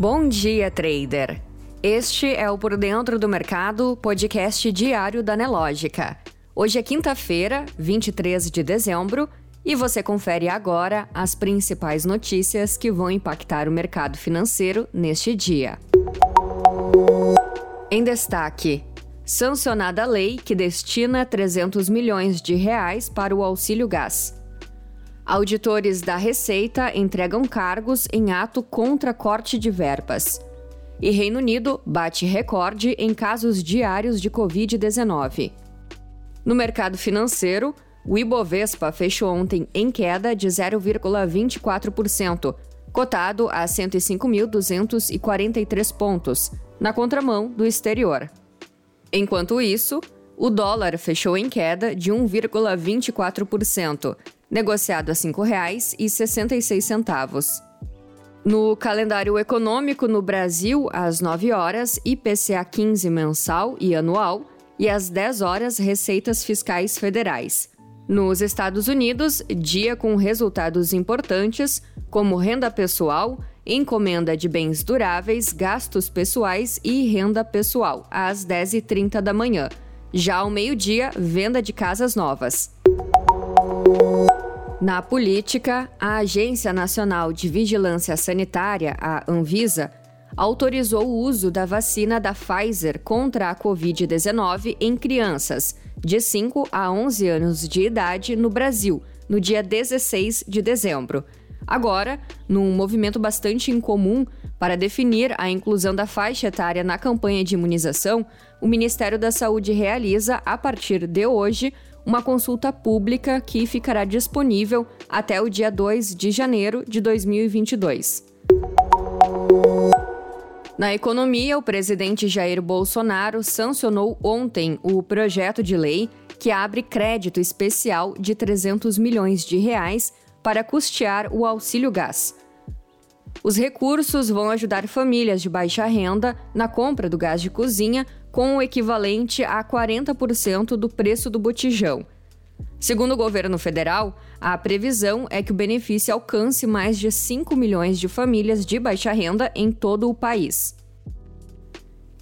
Bom dia, trader! Este é o Por Dentro do Mercado, podcast diário da Nelógica. Hoje é quinta-feira, 23 de dezembro, e você confere agora as principais notícias que vão impactar o mercado financeiro neste dia. Em destaque, sancionada a lei que destina 300 milhões de reais para o auxílio gás. Auditores da Receita entregam cargos em ato contra corte de verbas. E Reino Unido bate recorde em casos diários de Covid-19. No mercado financeiro, o Ibovespa fechou ontem em queda de 0,24%, cotado a 105.243 pontos, na contramão do exterior. Enquanto isso, o dólar fechou em queda de 1,24%, negociado a R$ 5,66. No calendário econômico no Brasil, às 9 horas, IPCA 15 mensal e anual, e às 10 horas, receitas fiscais federais. Nos Estados Unidos, dia com resultados importantes, como renda pessoal, encomenda de bens duráveis, gastos pessoais e renda pessoal, às 10h30 da manhã. Já ao meio-dia, venda de casas novas. Na política, a Agência Nacional de Vigilância Sanitária, a Anvisa, autorizou o uso da vacina da Pfizer contra a Covid-19 em crianças de 5 a 11 anos de idade no Brasil, no dia 16 de dezembro. Agora, num movimento bastante incomum para definir a inclusão da faixa etária na campanha de imunização, o Ministério da Saúde realiza, a partir de hoje, uma consulta pública que ficará disponível até o dia 2 de janeiro de 2022. Na economia, o presidente Jair Bolsonaro sancionou ontem o projeto de lei que abre crédito especial de 300 milhões de reais para custear o auxílio gás. Os recursos vão ajudar famílias de baixa renda na compra do gás de cozinha com o equivalente a 40% do preço do botijão. Segundo o governo federal, a previsão é que o benefício alcance mais de 5 milhões de famílias de baixa renda em todo o país.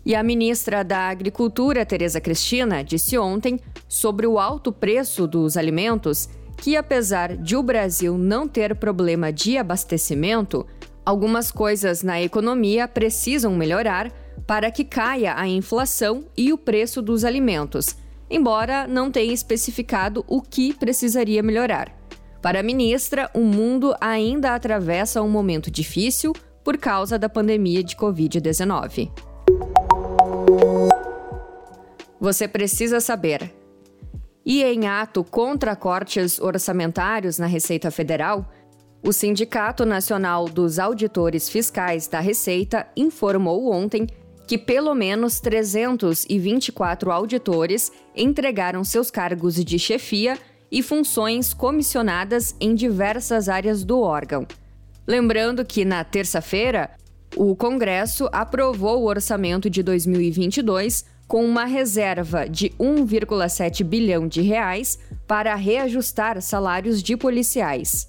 E a ministra da Agricultura, Tereza Cristina, disse ontem sobre o alto preço dos alimentos que, apesar de o Brasil não ter problema de abastecimento, algumas coisas na economia precisam melhorar para que caia a inflação e o preço dos alimentos, embora não tenha especificado o que precisaria melhorar. Para a ministra, o mundo ainda atravessa um momento difícil por causa da pandemia de Covid-19. Você precisa saber. E em ato contra cortes orçamentários na Receita Federal, o Sindicato Nacional dos Auditores Fiscais da Receita informou ontem que pelo menos 324 auditores entregaram seus cargos de chefia e funções comissionadas em diversas áreas do órgão. Lembrando que na terça-feira, o Congresso aprovou o orçamento de 2022 com uma reserva de 1,7 bilhão de reais para reajustar salários de policiais.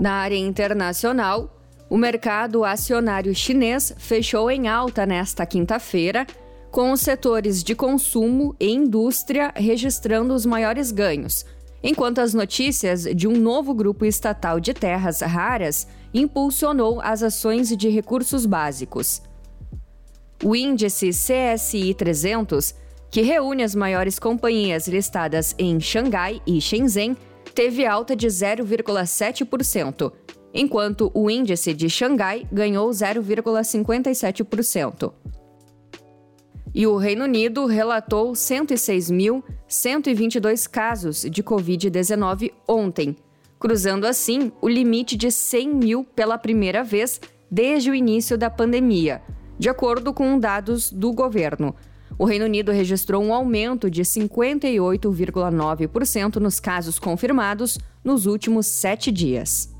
Na área internacional, o mercado acionário chinês fechou em alta nesta quinta-feira, com os setores de consumo e indústria registrando os maiores ganhos, enquanto as notícias de um novo grupo estatal de terras raras impulsionou as ações de recursos básicos. O índice CSI 300, que reúne as maiores companhias listadas em Xangai e Shenzhen, teve alta de 0,7%, enquanto o índice de Xangai ganhou 0,57%. E o Reino Unido relatou 106.122 casos de Covid-19 ontem, cruzando assim o limite de 100 mil pela primeira vez desde o início da pandemia, de acordo com dados do governo. O Reino Unido registrou um aumento de 58,9% nos casos confirmados nos últimos sete dias.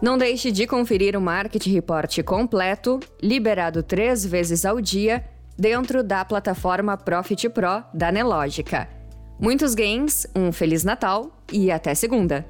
Não deixe de conferir o Market Report completo, liberado três vezes ao dia, dentro da plataforma Profit Pro da Nelogica. Muitos gains, um Feliz Natal e até segunda!